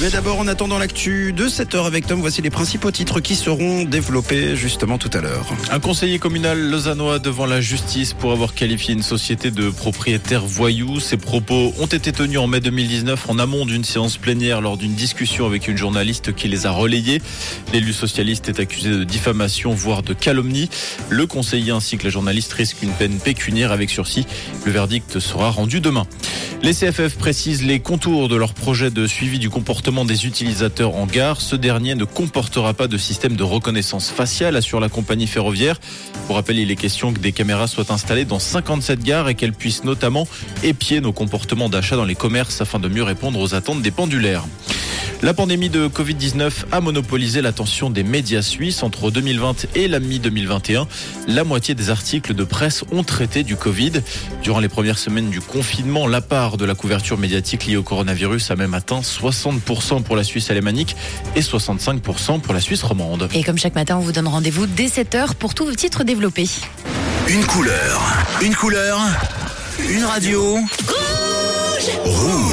Mais d'abord, en attendant l'actu de 7h avec Tom, voici les principaux titres qui seront développés justement tout à l'heure. Un conseiller communal lausannois devant la justice pour avoir qualifié une société de propriétaires voyous. Ces propos ont été tenus en mai 2019 en amont d'une séance plénière lors d'une discussion avec une journaliste qui les a relayés. L'élu socialiste est accusé de diffamation, voire de calomnie. Le conseiller ainsi que la journaliste risquent une peine pécuniaire avec sursis. Le verdict sera rendu demain. Les CFF précisent les contours de leur projet de suivi du comportement des utilisateurs en gare. Ce dernier ne comportera pas de système de reconnaissance faciale, assure la compagnie ferroviaire. Pour rappel, il est question que des caméras soient installées dans 57 gares et qu'elles puissent notamment épier nos comportements d'achat dans les commerces afin de mieux répondre aux attentes des pendulaires. La pandémie de Covid-19 a monopolisé l'attention des médias suisses entre 2020 et la mi-2021. La moitié des articles de presse ont traité du Covid. Durant les premières semaines du confinement, la part de la couverture médiatique liée au coronavirus a même atteint 60% pour la Suisse alémanique et 65% pour la Suisse romande. Et comme chaque matin, on vous donne rendez-vous dès 7h pour tous vos titres développés. Une couleur, une couleur, une radio. Rouge. Rouge.